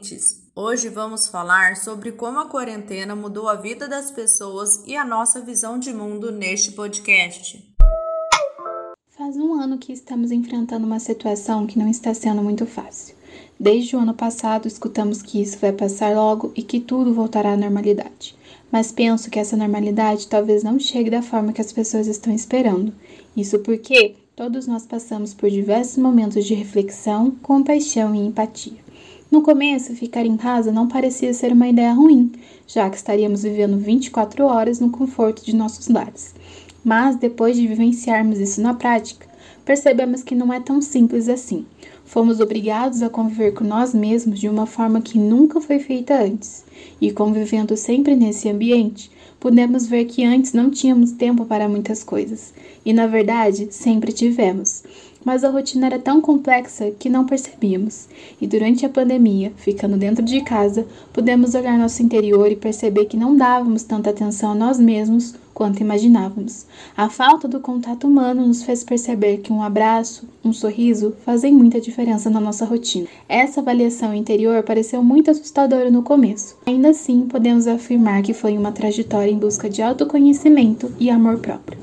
ouvintes! Hoje vamos falar sobre como a quarentena mudou a vida das pessoas e a nossa visão de mundo neste podcast. Faz um ano que estamos enfrentando uma situação que não está sendo muito fácil. Desde o ano passado, escutamos que isso vai passar logo e que tudo voltará à normalidade. Mas penso que essa normalidade talvez não chegue da forma que as pessoas estão esperando. Isso porque todos nós passamos por diversos momentos de reflexão, compaixão e empatia. No começo, ficar em casa não parecia ser uma ideia ruim, já que estaríamos vivendo 24 horas no conforto de nossos lares. Mas depois de vivenciarmos isso na prática, percebemos que não é tão simples assim. Fomos obrigados a conviver com nós mesmos de uma forma que nunca foi feita antes. E convivendo sempre nesse ambiente, podemos ver que antes não tínhamos tempo para muitas coisas. E na verdade, sempre tivemos mas a rotina era tão complexa que não percebíamos. E durante a pandemia, ficando dentro de casa, pudemos olhar nosso interior e perceber que não dávamos tanta atenção a nós mesmos quanto imaginávamos. A falta do contato humano nos fez perceber que um abraço, um sorriso fazem muita diferença na nossa rotina. Essa avaliação interior pareceu muito assustadora no começo. Ainda assim, podemos afirmar que foi uma trajetória em busca de autoconhecimento e amor próprio.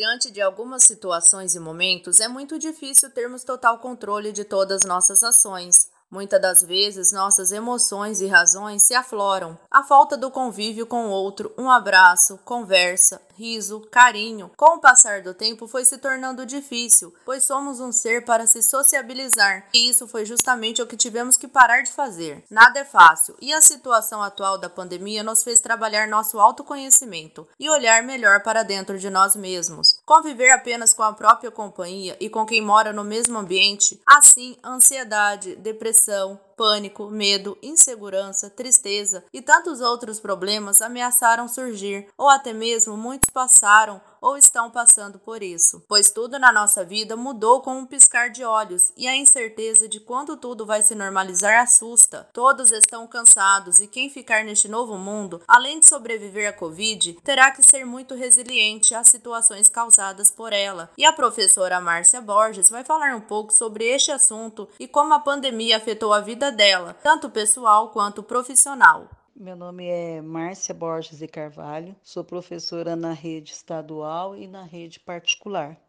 Diante de algumas situações e momentos, é muito difícil termos total controle de todas nossas ações. Muitas das vezes, nossas emoções e razões se afloram. A falta do convívio com o outro, um abraço, conversa, riso, carinho, com o passar do tempo foi se tornando difícil, pois somos um ser para se sociabilizar, e isso foi justamente o que tivemos que parar de fazer. Nada é fácil, e a situação atual da pandemia nos fez trabalhar nosso autoconhecimento e olhar melhor para dentro de nós mesmos. Conviver apenas com a própria companhia e com quem mora no mesmo ambiente, assim, ansiedade, depressão, pânico, medo, insegurança, tristeza e tantos outros problemas ameaçaram surgir, ou até mesmo muitos passaram ou estão passando por isso, pois tudo na nossa vida mudou com um piscar de olhos e a incerteza de quando tudo vai se normalizar assusta. Todos estão cansados e quem ficar neste novo mundo, além de sobreviver à Covid, terá que ser muito resiliente às situações causadas por ela. E a professora Márcia Borges vai falar um pouco sobre este assunto e como a pandemia afetou a vida dela, tanto pessoal quanto profissional. Meu nome é Márcia Borges e Carvalho, sou professora na rede estadual e na rede particular.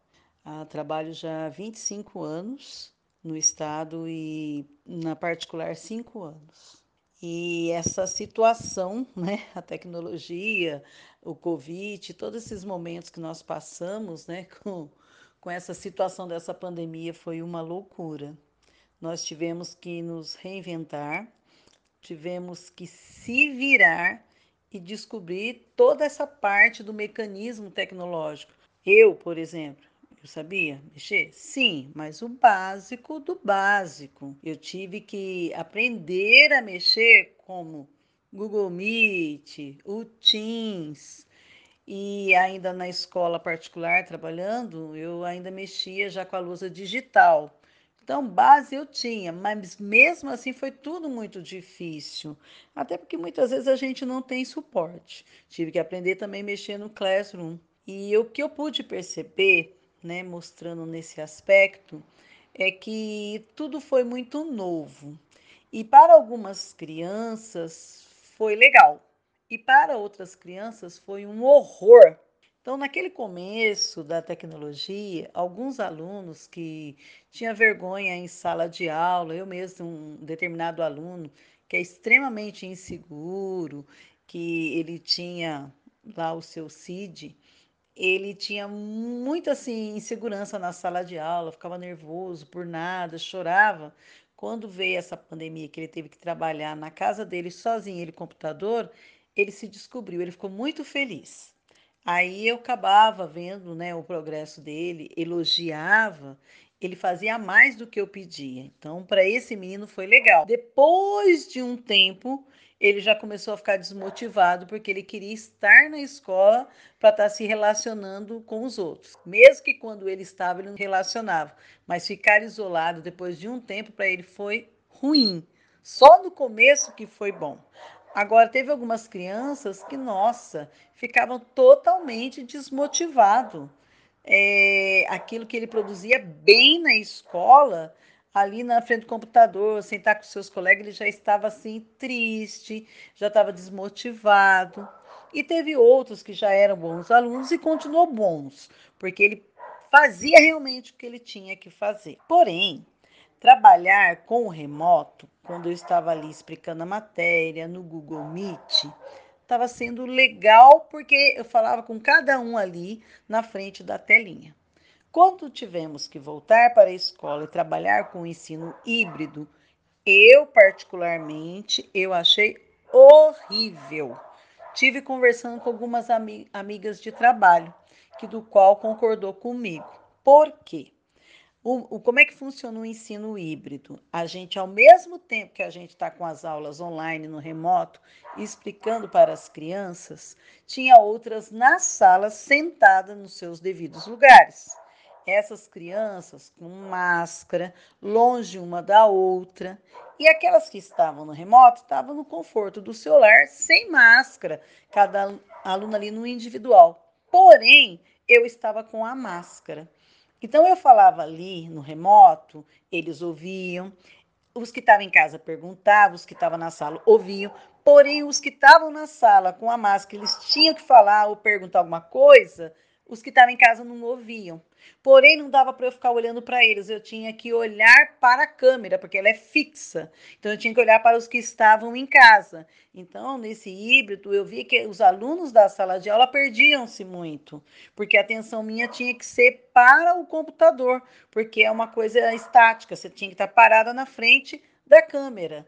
Ah, trabalho já há 25 anos no estado e na particular 5 anos. E essa situação, né, a tecnologia, o Covid, todos esses momentos que nós passamos né, com, com essa situação dessa pandemia foi uma loucura. Nós tivemos que nos reinventar, tivemos que se virar e descobrir toda essa parte do mecanismo tecnológico. Eu, por exemplo, eu sabia mexer? Sim, mas o básico do básico. Eu tive que aprender a mexer como Google Meet, o Teams. E ainda na escola particular, trabalhando, eu ainda mexia já com a lousa digital. Então, base eu tinha, mas mesmo assim foi tudo muito difícil. Até porque muitas vezes a gente não tem suporte. Tive que aprender também a mexer no Classroom. E o que eu pude perceber, né, mostrando nesse aspecto, é que tudo foi muito novo. E para algumas crianças foi legal. E para outras crianças foi um horror então, naquele começo da tecnologia, alguns alunos que tinham vergonha em sala de aula, eu mesmo, um determinado aluno que é extremamente inseguro, que ele tinha lá o seu CID, ele tinha muita assim, insegurança na sala de aula, ficava nervoso por nada, chorava. Quando veio essa pandemia que ele teve que trabalhar na casa dele sozinho, ele computador, ele se descobriu, ele ficou muito feliz. Aí eu acabava vendo né, o progresso dele, elogiava, ele fazia mais do que eu pedia. Então, para esse menino foi legal. Depois de um tempo, ele já começou a ficar desmotivado porque ele queria estar na escola para estar tá se relacionando com os outros. Mesmo que quando ele estava, ele não relacionava. Mas ficar isolado depois de um tempo para ele foi ruim. Só no começo que foi bom. Agora, teve algumas crianças que, nossa, ficavam totalmente desmotivados. É, aquilo que ele produzia bem na escola, ali na frente do computador, sentar com seus colegas, ele já estava assim triste, já estava desmotivado. E teve outros que já eram bons alunos e continuou bons, porque ele fazia realmente o que ele tinha que fazer. Porém, trabalhar com o remoto, quando eu estava ali explicando a matéria no Google Meet, estava sendo legal porque eu falava com cada um ali na frente da telinha. Quando tivemos que voltar para a escola e trabalhar com o ensino híbrido, eu particularmente eu achei horrível. Tive conversando com algumas ami amigas de trabalho, que do qual concordou comigo. Por quê? O, o, como é que funciona o ensino híbrido? A gente, ao mesmo tempo que a gente está com as aulas online no remoto, explicando para as crianças, tinha outras na sala sentadas nos seus devidos lugares essas crianças com máscara, longe uma da outra, e aquelas que estavam no remoto estavam no conforto do celular, sem máscara, cada aluno ali no individual. Porém, eu estava com a máscara. Então eu falava ali no remoto, eles ouviam, os que estavam em casa perguntavam, os que estavam na sala ouviam, porém os que estavam na sala com a máscara, eles tinham que falar ou perguntar alguma coisa, os que estavam em casa não ouviam. Porém, não dava para eu ficar olhando para eles, eu tinha que olhar para a câmera, porque ela é fixa. Então, eu tinha que olhar para os que estavam em casa. Então, nesse híbrido, eu vi que os alunos da sala de aula perdiam-se muito, porque a atenção minha tinha que ser para o computador, porque é uma coisa estática, você tinha que estar parada na frente da câmera.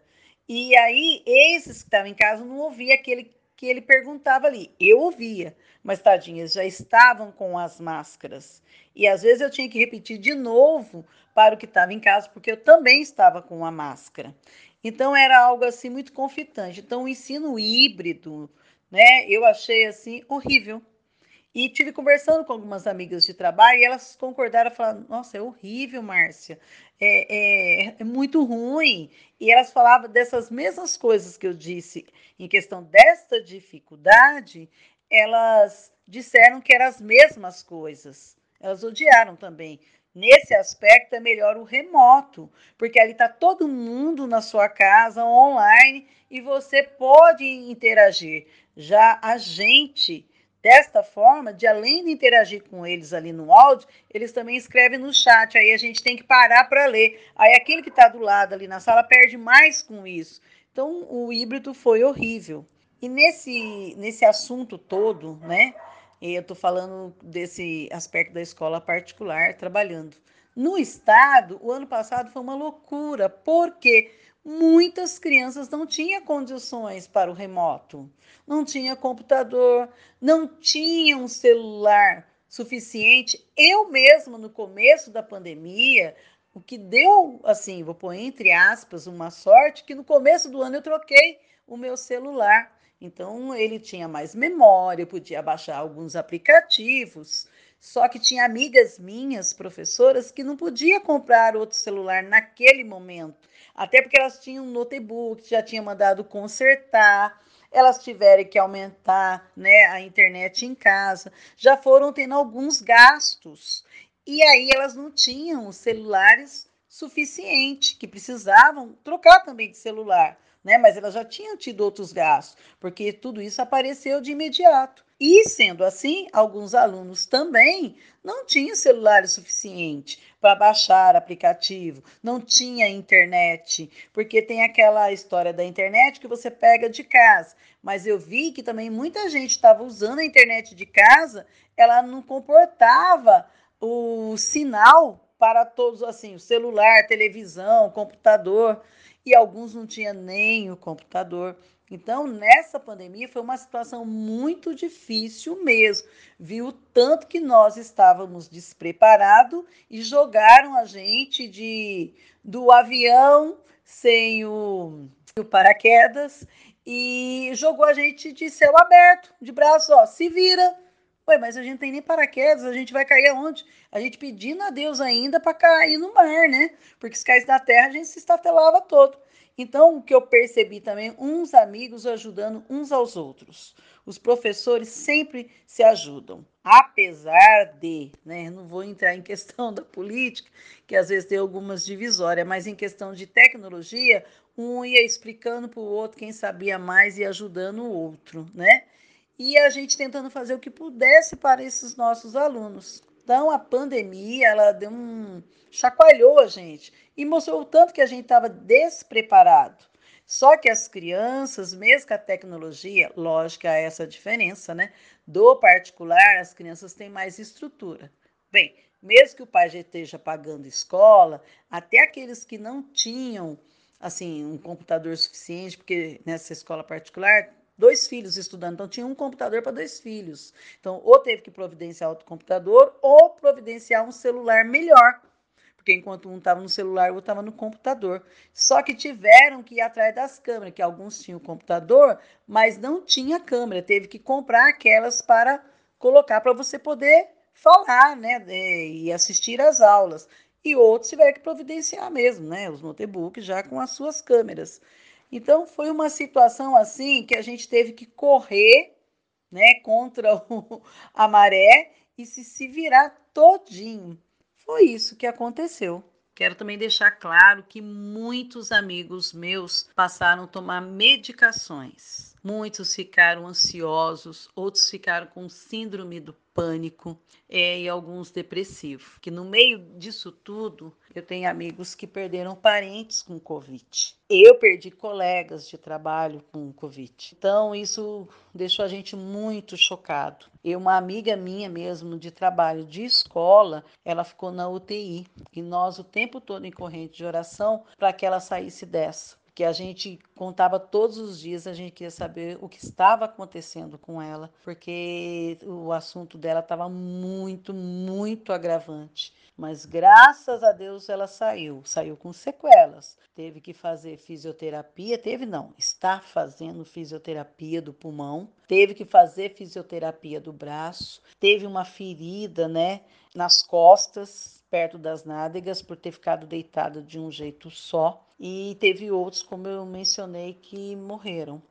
E aí, esses que estavam em casa não ouviam aquele que ele perguntava ali. Eu ouvia, mas tadinhas já estavam com as máscaras. E às vezes eu tinha que repetir de novo para o que estava em casa, porque eu também estava com a máscara. Então era algo assim muito conflitante. Então o ensino híbrido, né, eu achei assim horrível. E tive conversando com algumas amigas de trabalho e elas concordaram, falaram: Nossa, é horrível, Márcia, é, é, é, muito ruim. E elas falavam dessas mesmas coisas que eu disse em questão desta dificuldade, elas disseram que eram as mesmas coisas. Elas odiaram também. Nesse aspecto, é melhor o remoto, porque ali está todo mundo na sua casa, online, e você pode interagir. Já a gente Desta forma, de além de interagir com eles ali no áudio, eles também escrevem no chat. Aí a gente tem que parar para ler. Aí aquele que está do lado ali na sala perde mais com isso. Então o híbrido foi horrível. E nesse, nesse assunto todo, né? Eu estou falando desse aspecto da escola particular trabalhando. No estado, o ano passado foi uma loucura. Por quê? Muitas crianças não tinham condições para o remoto, não tinha computador, não tinha um celular suficiente. Eu mesma, no começo da pandemia, o que deu, assim, vou pôr entre aspas, uma sorte, que no começo do ano eu troquei o meu celular. Então, ele tinha mais memória, podia baixar alguns aplicativos. Só que tinha amigas minhas, professoras, que não podia comprar outro celular naquele momento. Até porque elas tinham um notebook, já tinha mandado consertar, elas tiveram que aumentar né, a internet em casa, já foram tendo alguns gastos. E aí elas não tinham celulares suficiente, que precisavam trocar também de celular, né? Mas elas já tinham tido outros gastos, porque tudo isso apareceu de imediato. E sendo assim, alguns alunos também não tinham celular suficiente para baixar aplicativo, não tinha internet, porque tem aquela história da internet que você pega de casa. Mas eu vi que também muita gente estava usando a internet de casa, ela não comportava o sinal para todos assim, o celular, televisão, computador, e alguns não tinham nem o computador. Então, nessa pandemia foi uma situação muito difícil mesmo. Viu tanto que nós estávamos despreparados e jogaram a gente de do avião sem o, o paraquedas e jogou a gente de céu aberto, de braço, ó, se vira. Ué, mas a gente tem nem paraquedas, a gente vai cair aonde? A gente pedindo a Deus ainda para cair no mar, né? Porque se caísse da terra, a gente se estatelava todo. Então, o que eu percebi também, uns amigos ajudando uns aos outros. Os professores sempre se ajudam, apesar de, né, não vou entrar em questão da política, que às vezes tem algumas divisórias, mas em questão de tecnologia, um ia explicando para o outro quem sabia mais e ajudando o outro, né? E a gente tentando fazer o que pudesse para esses nossos alunos. Então, a pandemia, ela deu um chacoalhou a gente e mostrou o tanto que a gente estava despreparado. Só que as crianças, mesmo com a tecnologia, lógico, há essa diferença, né? Do particular, as crianças têm mais estrutura. Bem, mesmo que o pai já esteja pagando escola, até aqueles que não tinham assim um computador suficiente, porque nessa escola particular dois filhos estudando, então tinha um computador para dois filhos. Então, ou teve que providenciar outro computador, ou providenciar um celular melhor porque enquanto um estava no celular, o outro estava no computador. Só que tiveram que ir atrás das câmeras, que alguns tinham computador, mas não tinha câmera, teve que comprar aquelas para colocar para você poder falar, né, e assistir às aulas. E outros tiveram que providenciar mesmo, né, os notebooks já com as suas câmeras. Então foi uma situação assim que a gente teve que correr, né, contra o, a maré e se, se virar todinho. Foi isso que aconteceu. Quero também deixar claro que muitos amigos meus passaram a tomar medicações. Muitos ficaram ansiosos, outros ficaram com síndrome do pânico é, e alguns depressivos. Que no meio disso tudo, eu tenho amigos que perderam parentes com Covid. Eu perdi colegas de trabalho com Covid. Então, isso deixou a gente muito chocado. E uma amiga minha mesmo de trabalho de escola, ela ficou na UTI. E nós o tempo todo em corrente de oração para que ela saísse dessa que a gente contava todos os dias, a gente queria saber o que estava acontecendo com ela, porque o assunto dela estava muito, muito agravante. Mas graças a Deus ela saiu, saiu com sequelas. Teve que fazer fisioterapia, teve não, está fazendo fisioterapia do pulmão, teve que fazer fisioterapia do braço, teve uma ferida, né, nas costas, perto das nádegas, por ter ficado deitada de um jeito só e teve outros, como eu mencionei, que morreram.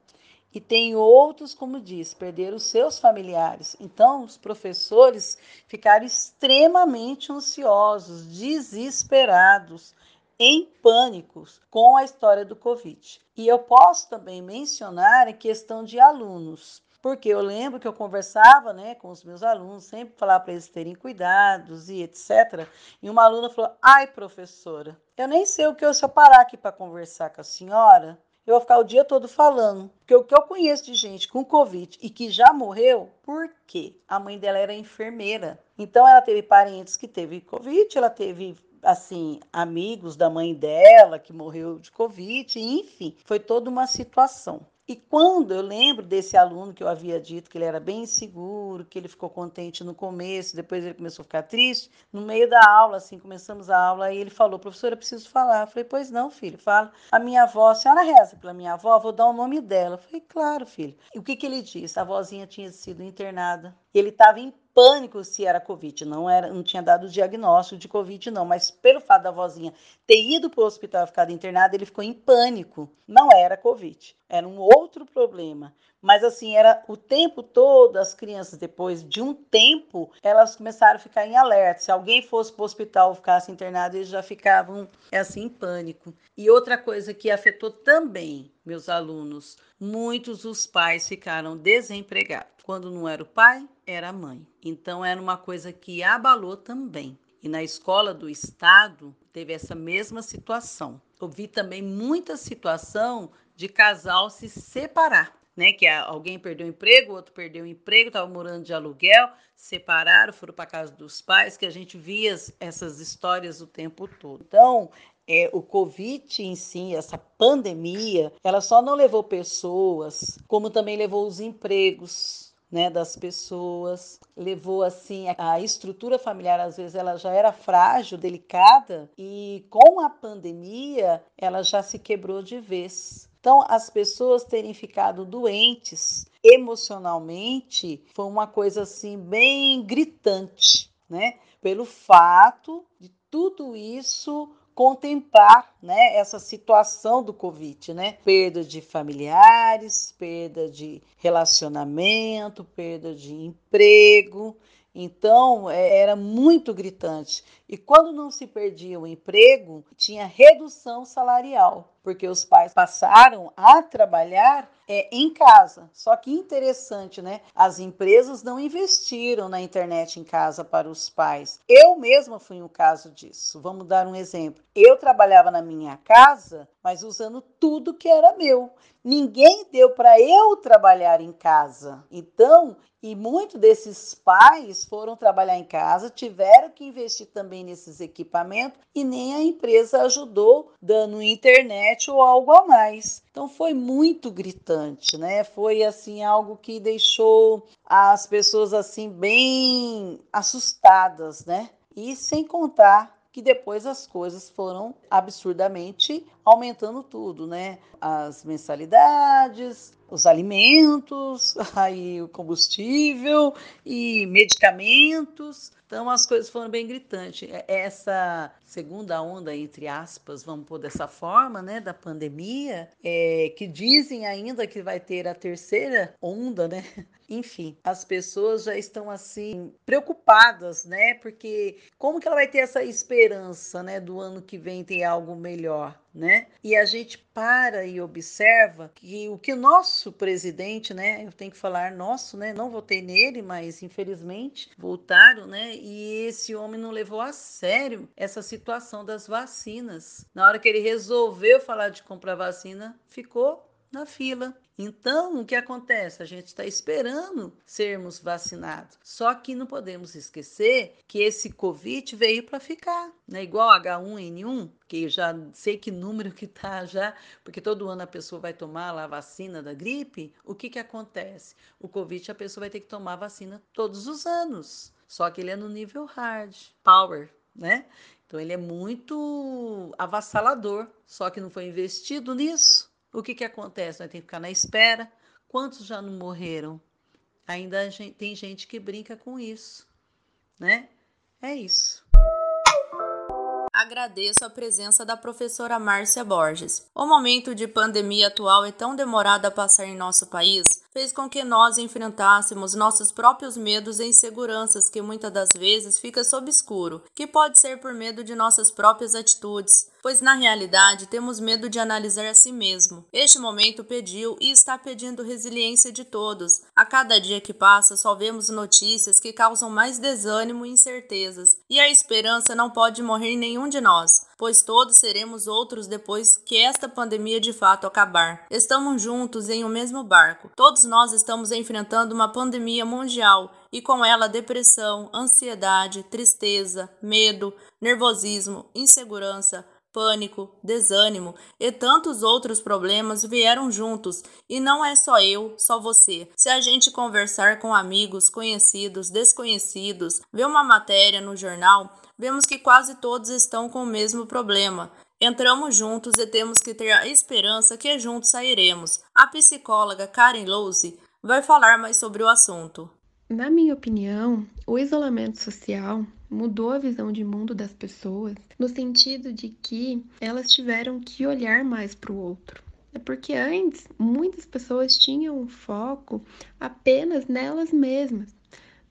E tem outros, como diz, perderam seus familiares. Então, os professores ficaram extremamente ansiosos, desesperados, em pânico com a história do Covid. E eu posso também mencionar em questão de alunos porque eu lembro que eu conversava né, com os meus alunos, sempre falava para eles terem cuidados e etc. E uma aluna falou: Ai, professora, eu nem sei o que eu, se eu parar aqui para conversar com a senhora, eu vou ficar o dia todo falando. Porque o que eu conheço de gente com Covid e que já morreu, por quê? A mãe dela era enfermeira. Então ela teve parentes que teve Covid, ela teve assim, amigos da mãe dela que morreu de Covid, enfim, foi toda uma situação. E quando eu lembro desse aluno que eu havia dito que ele era bem inseguro, que ele ficou contente no começo, depois ele começou a ficar triste, no meio da aula, assim, começamos a aula, aí ele falou, professora, preciso falar. Eu falei, pois não, filho, fala. A minha avó, a senhora reza pela minha avó, vou dar o nome dela. Eu falei, claro, filho. E o que, que ele disse? A avózinha tinha sido internada. Ele estava em pânico se era Covid. Não, era, não tinha dado o diagnóstico de Covid, não. Mas pelo fato da vozinha ter ido para o hospital e ficado internada, ele ficou em pânico. Não era Covid. Era um outro problema. Mas assim, era o tempo todo, as crianças, depois de um tempo, elas começaram a ficar em alerta. Se alguém fosse para o hospital ou ficasse internado, eles já ficavam assim em pânico. E outra coisa que afetou também meus alunos, muitos dos pais ficaram desempregados. Quando não era o pai, era a mãe. Então era uma coisa que abalou também. E na escola do estado teve essa mesma situação. Eu vi também muita situação de casal se separar né? Que alguém perdeu o emprego, outro perdeu o emprego, estava morando de aluguel, separaram, foram para casa dos pais, que a gente via essas histórias o tempo todo. Então, é, o Covid em si, essa pandemia, ela só não levou pessoas, como também levou os empregos. Né, das pessoas, levou assim a estrutura familiar às vezes ela já era frágil, delicada e com a pandemia ela já se quebrou de vez. Então, as pessoas terem ficado doentes emocionalmente foi uma coisa assim bem gritante, né? Pelo fato de tudo isso contemplar né, essa situação do Covid, né? Perda de familiares, perda de relacionamento, perda de emprego. Então, é, era muito gritante. E quando não se perdia o emprego, tinha redução salarial, porque os pais passaram a trabalhar é, em casa. Só que interessante, né? As empresas não investiram na internet em casa para os pais. Eu mesma fui um caso disso. Vamos dar um exemplo. Eu trabalhava na minha casa, mas usando tudo que era meu. Ninguém deu para eu trabalhar em casa. Então, e muitos desses pais foram trabalhar em casa, tiveram que investir também nesses equipamentos e nem a empresa ajudou dando internet ou algo a mais. Então foi muito gritante, né? Foi assim algo que deixou as pessoas assim bem assustadas, né? E sem contar que depois as coisas foram absurdamente aumentando tudo, né? As mensalidades, os alimentos, aí o combustível e medicamentos. Então as coisas foram bem gritantes. É, essa segunda onda, entre aspas, vamos pôr dessa forma, né, da pandemia, é, que dizem ainda que vai ter a terceira onda, né? Enfim, as pessoas já estão assim preocupadas, né? Porque como que ela vai ter essa esperança, né, do ano que vem ter algo melhor? né? E a gente para e observa que o que nosso presidente, né? Eu tenho que falar nosso, né? Não votei nele, mas infelizmente voltaram, né? E esse homem não levou a sério essa situação das vacinas. Na hora que ele resolveu falar de comprar vacina, ficou na fila. Então, o que acontece? A gente está esperando sermos vacinados. Só que não podemos esquecer que esse Covid veio para ficar, né? Igual H1N1, que já sei que número que tá já, porque todo ano a pessoa vai tomar lá a vacina da gripe. O que que acontece? O Covid a pessoa vai ter que tomar vacina todos os anos. Só que ele é no nível hard, power, né? Então ele é muito avassalador, só que não foi investido nisso. O que, que acontece? Nós temos que ficar na espera. Quantos já não morreram? Ainda tem gente que brinca com isso, né? É isso. Agradeço a presença da professora Márcia Borges. O momento de pandemia atual é tão demorado a passar em nosso país fez com que nós enfrentássemos nossos próprios medos e inseguranças que muitas das vezes fica sob escuro, que pode ser por medo de nossas próprias atitudes, pois na realidade temos medo de analisar a si mesmo. Este momento pediu e está pedindo resiliência de todos. A cada dia que passa, só vemos notícias que causam mais desânimo e incertezas, e a esperança não pode morrer em nenhum de nós pois todos seremos outros depois que esta pandemia de fato acabar. Estamos juntos em um mesmo barco. Todos nós estamos enfrentando uma pandemia mundial e com ela depressão, ansiedade, tristeza, medo, nervosismo, insegurança, pânico, desânimo e tantos outros problemas vieram juntos, e não é só eu, só você. Se a gente conversar com amigos, conhecidos, desconhecidos, ver uma matéria no jornal, vemos que quase todos estão com o mesmo problema. Entramos juntos e temos que ter a esperança que juntos sairemos. A psicóloga Karen Lose vai falar mais sobre o assunto. Na minha opinião, o isolamento social mudou a visão de mundo das pessoas no sentido de que elas tiveram que olhar mais para o outro. É porque antes muitas pessoas tinham um foco apenas nelas mesmas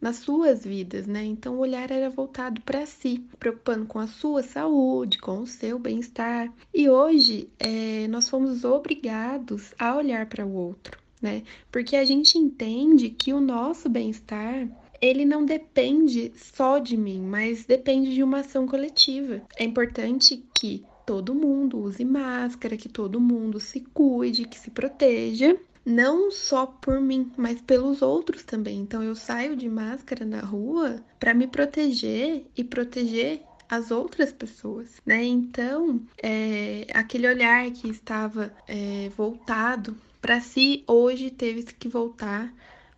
nas suas vidas, né? Então o olhar era voltado para si, preocupando com a sua saúde, com o seu bem-estar. E hoje é, nós fomos obrigados a olhar para o outro, né? Porque a gente entende que o nosso bem-estar ele não depende só de mim, mas depende de uma ação coletiva. É importante que todo mundo use máscara, que todo mundo se cuide, que se proteja não só por mim, mas pelos outros também. Então eu saio de máscara na rua para me proteger e proteger as outras pessoas, né? Então, é, aquele olhar que estava é, voltado para si, hoje teve que voltar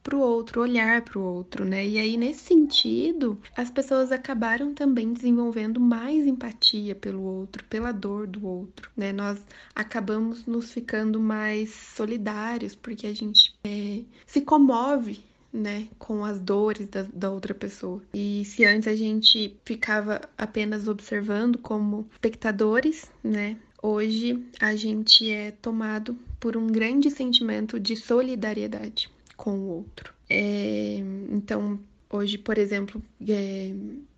para o outro, olhar para o outro, né? E aí, nesse sentido, as pessoas acabaram também desenvolvendo mais empatia pelo outro, pela dor do outro, né? Nós acabamos nos ficando mais solidários, porque a gente é, se comove né, com as dores da, da outra pessoa. E se antes a gente ficava apenas observando como espectadores, né, hoje a gente é tomado por um grande sentimento de solidariedade com o outro. É, então, hoje, por exemplo, é,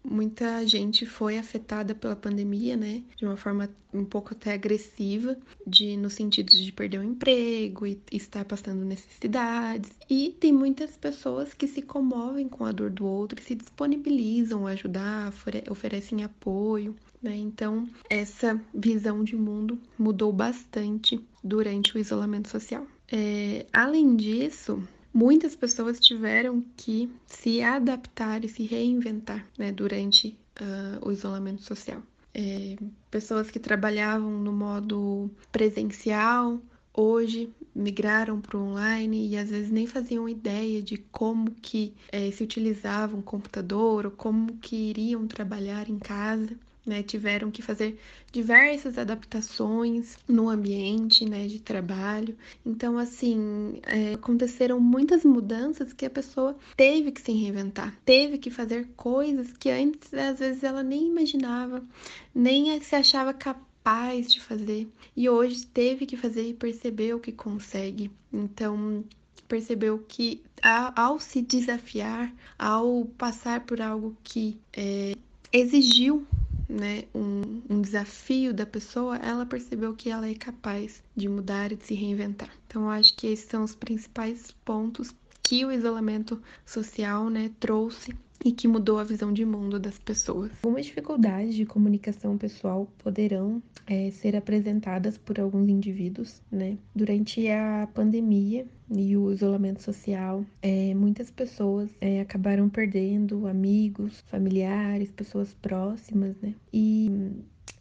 muita gente foi afetada pela pandemia, né? De uma forma um pouco até agressiva, de no sentido de perder o emprego e estar passando necessidades. E tem muitas pessoas que se comovem com a dor do outro se disponibilizam a ajudar, oferecem apoio. Né? Então, essa visão de mundo mudou bastante durante o isolamento social. É, além disso, muitas pessoas tiveram que se adaptar e se reinventar né, durante uh, o isolamento social. É, pessoas que trabalhavam no modo presencial hoje migraram para o online e às vezes nem faziam ideia de como que é, se utilizava um computador ou como que iriam trabalhar em casa né, tiveram que fazer diversas adaptações no ambiente né, de trabalho. Então, assim, é, aconteceram muitas mudanças que a pessoa teve que se reinventar, teve que fazer coisas que antes, às vezes, ela nem imaginava, nem se achava capaz de fazer. E hoje teve que fazer e percebeu que consegue. Então, percebeu que ao se desafiar, ao passar por algo que é, exigiu né, um, um desafio da pessoa, ela percebeu que ela é capaz de mudar e de se reinventar. Então, eu acho que esses são os principais pontos que o isolamento social né, trouxe e que mudou a visão de mundo das pessoas. Algumas dificuldades de comunicação pessoal poderão é, ser apresentadas por alguns indivíduos, né? Durante a pandemia e o isolamento social, é, muitas pessoas é, acabaram perdendo amigos, familiares, pessoas próximas, né? E,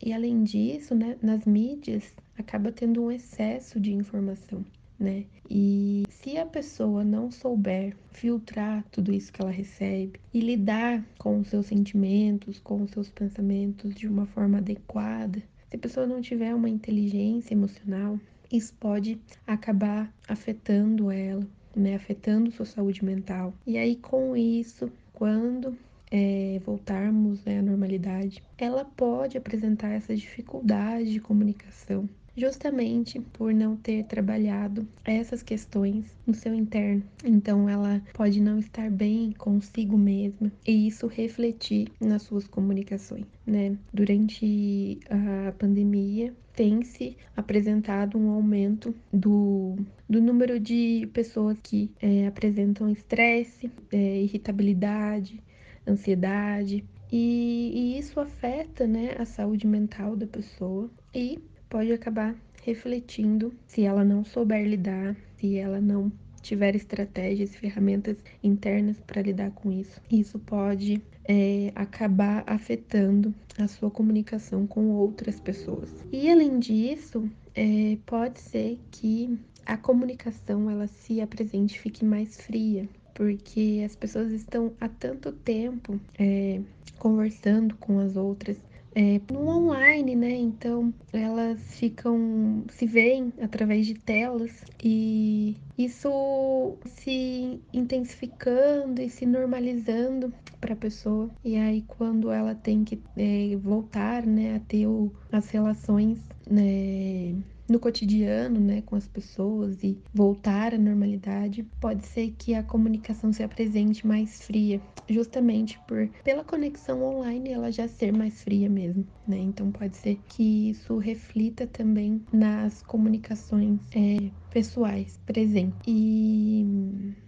e além disso, né, nas mídias acaba tendo um excesso de informação né? E se a pessoa não souber filtrar tudo isso que ela recebe e lidar com os seus sentimentos, com os seus pensamentos de uma forma adequada, se a pessoa não tiver uma inteligência emocional, isso pode acabar afetando ela, né? Afetando sua saúde mental. E aí, com isso, quando é, voltarmos né, à normalidade, ela pode apresentar essa dificuldade de comunicação, justamente por não ter trabalhado essas questões no seu interno. Então ela pode não estar bem consigo mesma e isso refletir nas suas comunicações, né? Durante a pandemia, tem se apresentado um aumento do, do número de pessoas que é, apresentam estresse, é, irritabilidade, ansiedade, e, e, isso afeta né, a saúde mental da pessoa e pode acabar refletindo se ela não souber lidar, se ela não tiver estratégias, ferramentas internas para lidar com isso. Isso pode é, acabar afetando a sua comunicação com outras pessoas. E além disso, é, pode ser que a comunicação ela se apresente fique mais fria, porque as pessoas estão há tanto tempo é, conversando com as outras, é, no online, né? Então elas ficam se veem através de telas e isso se intensificando e se normalizando para a pessoa. E aí quando ela tem que é, voltar, né, a ter o, as relações né, no cotidiano, né, com as pessoas e voltar à normalidade, pode ser que a comunicação se apresente mais fria, justamente por pela conexão online ela já ser mais fria mesmo, né? Então pode ser que isso reflita também nas comunicações é, pessoais presentes. E,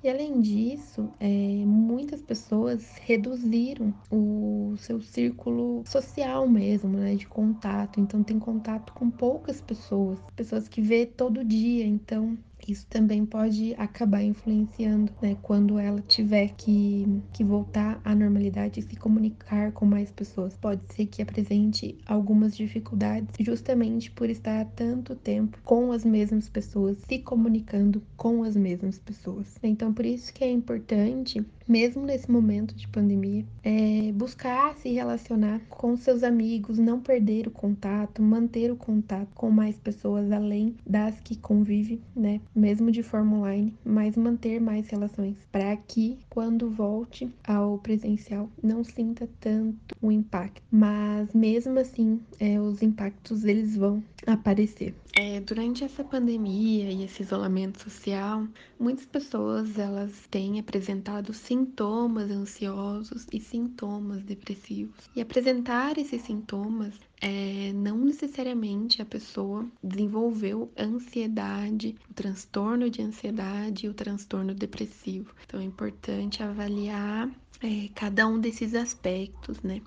e além disso, é, muitas pessoas reduziram o seu círculo social mesmo, né, de contato. Então tem contato com poucas pessoas, pessoas que vê todo dia. Então isso também pode acabar influenciando, né? Quando ela tiver que, que voltar à normalidade e se comunicar com mais pessoas. Pode ser que apresente algumas dificuldades, justamente por estar há tanto tempo com as mesmas pessoas, se comunicando com as mesmas pessoas. Então, por isso que é importante mesmo nesse momento de pandemia, é buscar se relacionar com seus amigos, não perder o contato, manter o contato com mais pessoas além das que convive, né, mesmo de forma online, mas manter mais relações para que quando volte ao presencial não sinta tanto o impacto. Mas mesmo assim, é, os impactos eles vão aparecer. É, durante essa pandemia e esse isolamento social, muitas pessoas elas têm apresentado sintomas ansiosos e sintomas depressivos. E apresentar esses sintomas é, não necessariamente a pessoa desenvolveu ansiedade, o transtorno de ansiedade e o transtorno depressivo. Então é importante avaliar é, cada um desses aspectos, né?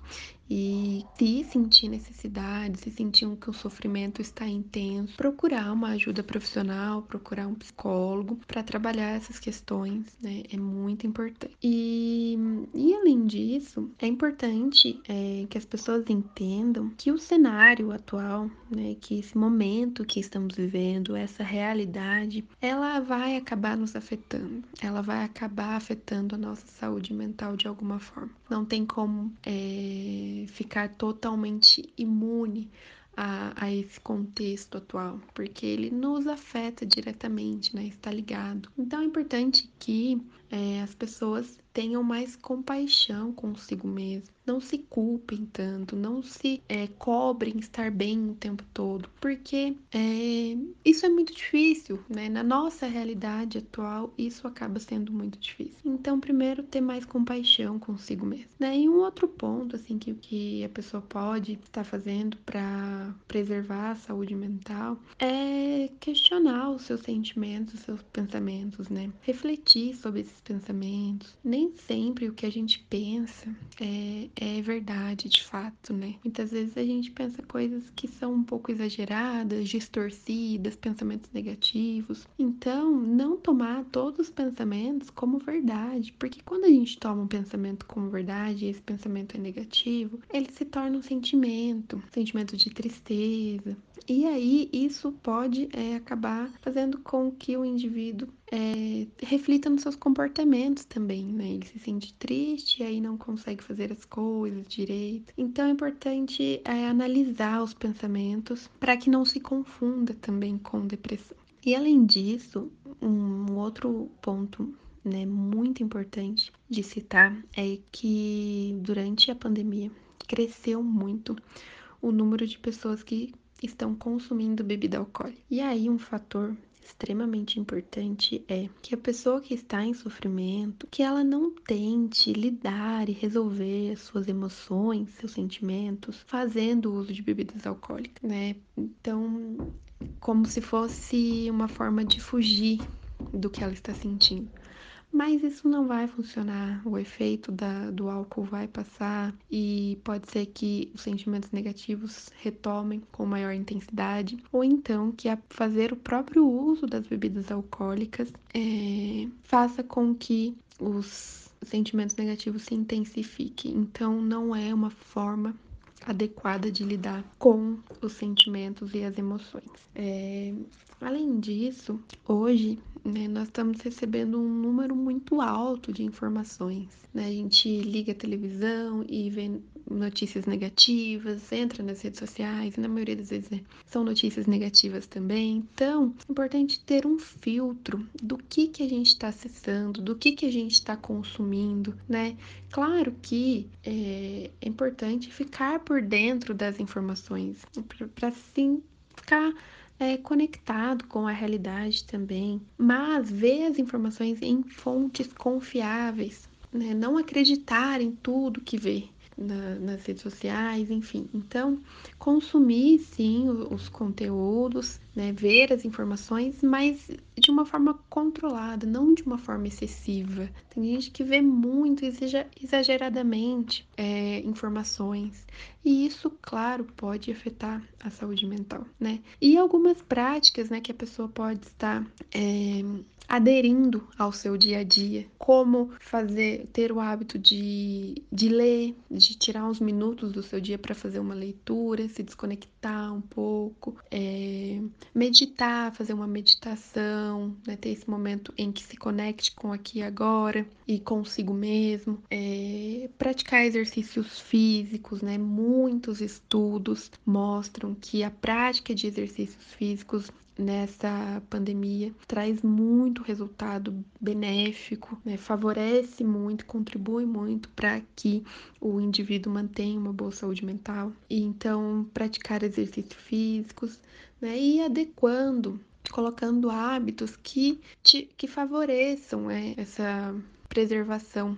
E se sentir necessidade, se sentir que o sofrimento está intenso, procurar uma ajuda profissional, procurar um psicólogo para trabalhar essas questões, né? É muito importante. E, e além disso, é importante é, que as pessoas entendam que o cenário atual, né? Que esse momento que estamos vivendo, essa realidade, ela vai acabar nos afetando. Ela vai acabar afetando a nossa saúde mental de alguma forma. Não tem como é, ficar totalmente imune a, a, esse contexto atual, porque ele nos afeta diretamente, né? Está ligado. Então é importante que é, as pessoas tenham mais compaixão consigo mesmo. Não se culpem tanto, não se é, cobrem estar bem o tempo todo, porque é, isso é muito difícil, né? Na nossa realidade atual, isso acaba sendo muito difícil. Então, primeiro, ter mais compaixão consigo mesmo. Né? E um outro ponto, assim, que, que a pessoa pode estar fazendo para preservar a saúde mental é questionar os seus sentimentos, os seus pensamentos, né? Refletir sobre esses pensamentos. Nem sempre o que a gente pensa é, é verdade de fato, né? Muitas vezes a gente pensa coisas que são um pouco exageradas, distorcidas, pensamentos negativos. Então, não tomar todos os pensamentos como verdade, porque quando a gente toma um pensamento como verdade e esse pensamento é negativo, ele se torna um sentimento, um sentimento de tristeza, e aí isso pode é, acabar fazendo com que o indivíduo é, reflita nos seus comportamentos também, né? Ele se sente triste e aí não consegue fazer as coisas direito. Então é importante é, analisar os pensamentos para que não se confunda também com depressão. E além disso, um outro ponto né, muito importante de citar é que durante a pandemia cresceu muito o número de pessoas que estão consumindo bebida alcoólica. E aí, um fator extremamente importante é que a pessoa que está em sofrimento, que ela não tente lidar e resolver suas emoções, seus sentimentos, fazendo uso de bebidas alcoólicas, né? Então, como se fosse uma forma de fugir do que ela está sentindo. Mas isso não vai funcionar, o efeito da, do álcool vai passar e pode ser que os sentimentos negativos retomem com maior intensidade, ou então que a fazer o próprio uso das bebidas alcoólicas é, faça com que os sentimentos negativos se intensifiquem. Então, não é uma forma adequada de lidar com os sentimentos e as emoções. É, além disso, hoje né, nós estamos recebendo um número muito alto de informações. Né? A gente liga a televisão e vê notícias negativas, entra nas redes sociais, e na maioria das vezes é, são notícias negativas também. Então, é importante ter um filtro do que, que a gente está acessando, do que, que a gente está consumindo, né? Claro que é, é importante ficar por dentro das informações, para sim ficar é, conectado com a realidade também, mas ver as informações em fontes confiáveis, né? não acreditar em tudo que vê na, nas redes sociais, enfim. Então, consumir sim os, os conteúdos, né, ver as informações, mas de uma forma controlada, não de uma forma excessiva. Tem gente que vê muito exageradamente é, informações, e isso, claro, pode afetar a saúde mental, né? E algumas práticas, né, que a pessoa pode estar é, aderindo ao seu dia a dia, como fazer, ter o hábito de, de ler, de tirar uns minutos do seu dia para fazer uma leitura, se desconectar um pouco, é, meditar, fazer uma meditação, né, ter esse momento em que se conecte com aqui e agora e consigo mesmo, é, praticar exercícios físicos, né? Muitos estudos mostram que a prática de exercícios físicos nessa pandemia traz muito resultado benéfico, né? favorece muito, contribui muito para que o indivíduo mantenha uma boa saúde mental. E então, praticar exercícios físicos né? e adequando, colocando hábitos que, te, que favoreçam né? essa preservação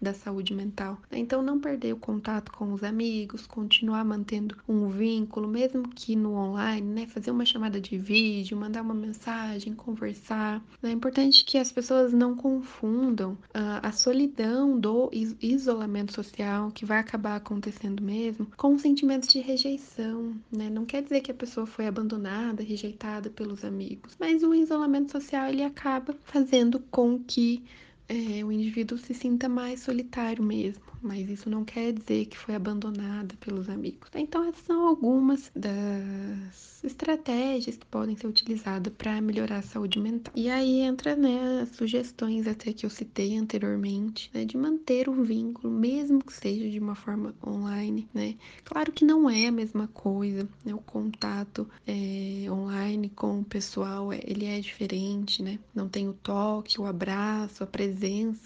da saúde mental. Então, não perder o contato com os amigos, continuar mantendo um vínculo, mesmo que no online, né? Fazer uma chamada de vídeo, mandar uma mensagem, conversar. É importante que as pessoas não confundam uh, a solidão do isolamento social, que vai acabar acontecendo mesmo, com sentimentos de rejeição, né? Não quer dizer que a pessoa foi abandonada, rejeitada pelos amigos, mas o isolamento social ele acaba fazendo com que é, o indivíduo se sinta mais solitário mesmo, mas isso não quer dizer que foi abandonada pelos amigos. Então, essas são algumas das estratégias que podem ser utilizadas para melhorar a saúde mental. E aí entra né, as sugestões até que eu citei anteriormente, né, de manter o vínculo, mesmo que seja de uma forma online, né? Claro que não é a mesma coisa, né? O contato é, online com o pessoal, é, ele é diferente, né? Não tem o toque, o abraço, a presença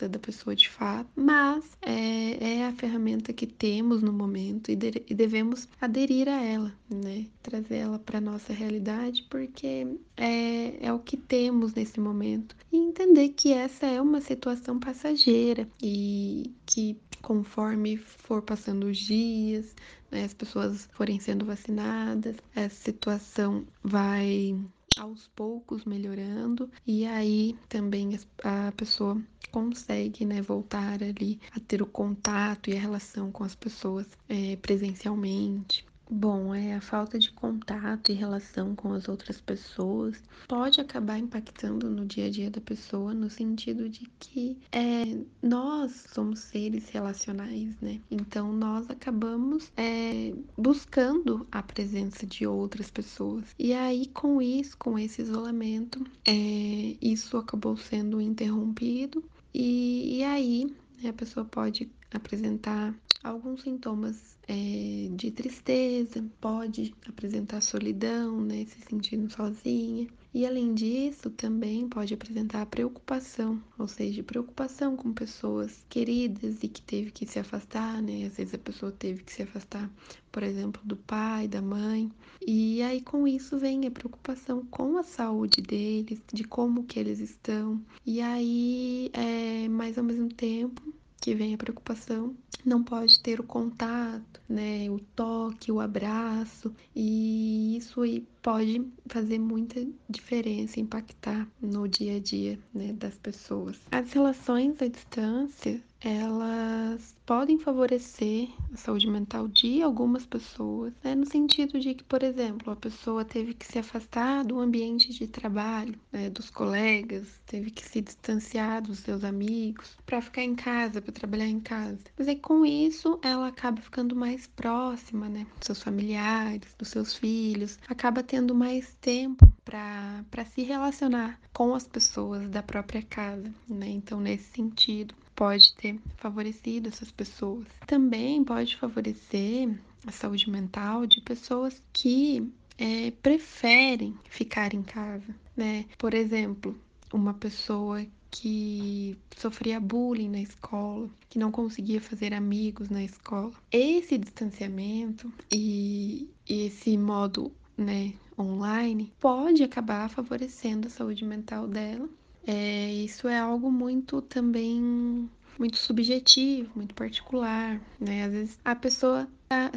da pessoa de fato, mas é, é a ferramenta que temos no momento e, de, e devemos aderir a ela, né? Trazer ela para nossa realidade, porque é, é o que temos nesse momento. E entender que essa é uma situação passageira e que conforme for passando os dias, né, as pessoas forem sendo vacinadas, essa situação vai aos poucos melhorando e aí também a pessoa consegue né, voltar ali a ter o contato e a relação com as pessoas é, presencialmente. Bom, é a falta de contato e relação com as outras pessoas pode acabar impactando no dia a dia da pessoa no sentido de que é, nós somos seres relacionais, né? Então nós acabamos é, buscando a presença de outras pessoas e aí com isso, com esse isolamento, é, isso acabou sendo interrompido e, e aí né, a pessoa pode apresentar alguns sintomas é, de tristeza, pode apresentar solidão, né, se sentindo sozinha. E além disso, também pode apresentar preocupação, ou seja, preocupação com pessoas queridas e que teve que se afastar, né? Às vezes a pessoa teve que se afastar, por exemplo, do pai, da mãe. E aí com isso vem a preocupação com a saúde deles, de como que eles estão. E aí, é, mas ao mesmo tempo, que vem a preocupação, não pode ter o contato, né, o toque, o abraço, e isso aí pode fazer muita diferença, impactar no dia a dia, né, das pessoas. As relações à distância, elas podem favorecer a saúde mental de algumas pessoas, né? no sentido de que, por exemplo, a pessoa teve que se afastar do ambiente de trabalho, né? dos colegas, teve que se distanciar dos seus amigos para ficar em casa, para trabalhar em casa. Mas aí com isso ela acaba ficando mais próxima, né, dos seus familiares, dos seus filhos, acaba tendo mais tempo para se relacionar com as pessoas da própria casa, né? Então, nesse sentido, pode ter favorecido essas pessoas. Também pode favorecer a saúde mental de pessoas que é, preferem ficar em casa, né? Por exemplo, uma pessoa que sofria bullying na escola, que não conseguia fazer amigos na escola. Esse distanciamento e, e esse modo né, online pode acabar favorecendo a saúde mental dela é, isso é algo muito também muito subjetivo, muito particular, né? Às vezes a pessoa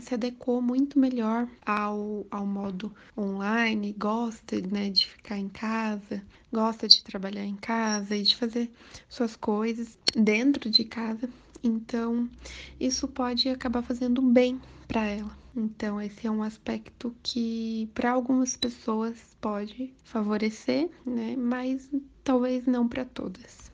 se adequou muito melhor ao, ao modo online, gosta né, de ficar em casa, gosta de trabalhar em casa e de fazer suas coisas dentro de casa. Então, isso pode acabar fazendo bem para ela. Então, esse é um aspecto que para algumas pessoas pode favorecer, né? Mas talvez não para todas.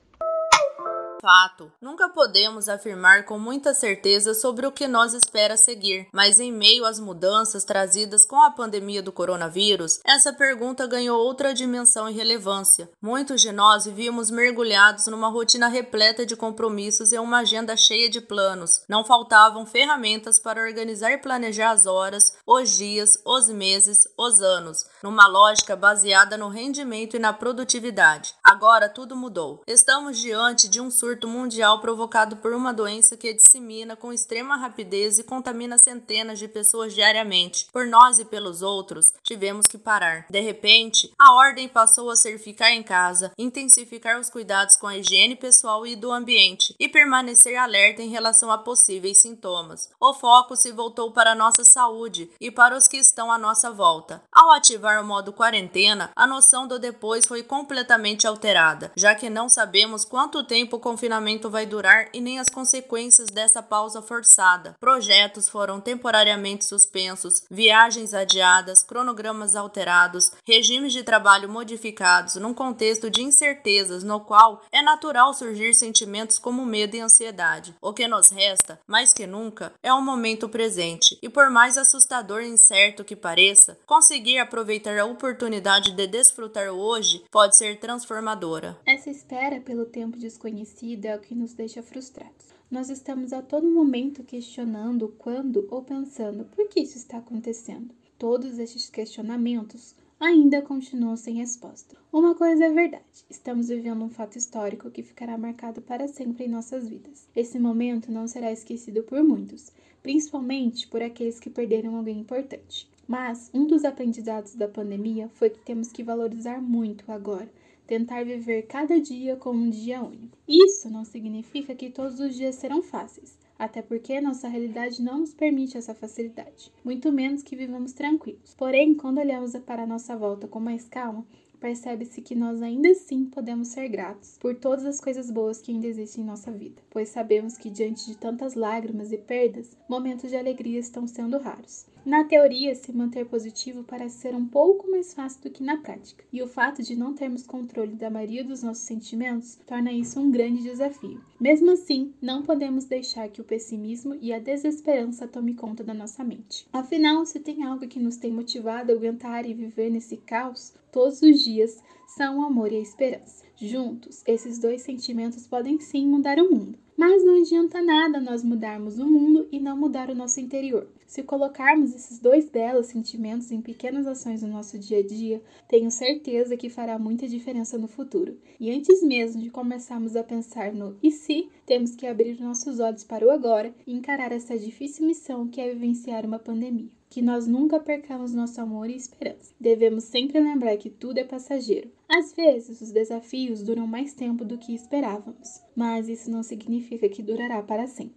Fato. Nunca podemos afirmar com muita certeza sobre o que nos espera seguir, mas em meio às mudanças trazidas com a pandemia do coronavírus, essa pergunta ganhou outra dimensão e relevância. Muitos de nós vivíamos mergulhados numa rotina repleta de compromissos e uma agenda cheia de planos. Não faltavam ferramentas para organizar e planejar as horas, os dias, os meses, os anos, numa lógica baseada no rendimento e na produtividade. Agora tudo mudou. Estamos diante de um surto mundial provocado por uma doença que dissemina com extrema rapidez e contamina centenas de pessoas diariamente. Por nós e pelos outros, tivemos que parar. De repente, a ordem passou a ser ficar em casa, intensificar os cuidados com a higiene pessoal e do ambiente e permanecer alerta em relação a possíveis sintomas. O foco se voltou para a nossa saúde e para os que estão à nossa volta. Ao ativar o modo quarentena, a noção do depois foi completamente alterada, já que não sabemos quanto tempo confinamento vai durar e nem as consequências dessa pausa forçada. Projetos foram temporariamente suspensos, viagens adiadas, cronogramas alterados, regimes de trabalho modificados num contexto de incertezas no qual é natural surgir sentimentos como medo e ansiedade. O que nos resta, mais que nunca, é o momento presente, e por mais assustador e incerto que pareça, conseguir aproveitar a oportunidade de desfrutar hoje pode ser transformadora. Essa espera pelo tempo desconhecido é o que nos deixa frustrados. Nós estamos a todo momento questionando quando ou pensando por que isso está acontecendo. Todos estes questionamentos ainda continuam sem resposta. Uma coisa é verdade: estamos vivendo um fato histórico que ficará marcado para sempre em nossas vidas. Esse momento não será esquecido por muitos, principalmente por aqueles que perderam alguém importante. Mas um dos aprendizados da pandemia foi que temos que valorizar muito agora tentar viver cada dia como um dia único. Isso não significa que todos os dias serão fáceis, até porque nossa realidade não nos permite essa facilidade, muito menos que vivamos tranquilos. Porém, quando olhamos para a nossa volta com mais calma, percebe-se que nós ainda assim podemos ser gratos por todas as coisas boas que ainda existem em nossa vida, pois sabemos que diante de tantas lágrimas e perdas, momentos de alegria estão sendo raros. Na teoria, se manter positivo parece ser um pouco mais fácil do que na prática, e o fato de não termos controle da maioria dos nossos sentimentos torna isso um grande desafio. Mesmo assim, não podemos deixar que o pessimismo e a desesperança tome conta da nossa mente. Afinal, se tem algo que nos tem motivado a aguentar e viver nesse caos todos os dias, são o amor e a esperança. Juntos, esses dois sentimentos podem sim mudar o mundo. Mas não adianta nada nós mudarmos o mundo e não mudar o nosso interior. Se colocarmos esses dois belos sentimentos em pequenas ações no nosso dia a dia, tenho certeza que fará muita diferença no futuro. E antes mesmo de começarmos a pensar no e se, temos que abrir nossos olhos para o agora e encarar essa difícil missão que é vivenciar uma pandemia. Que nós nunca percamos nosso amor e esperança. Devemos sempre lembrar que tudo é passageiro. Às vezes, os desafios duram mais tempo do que esperávamos, mas isso não significa que durará para sempre.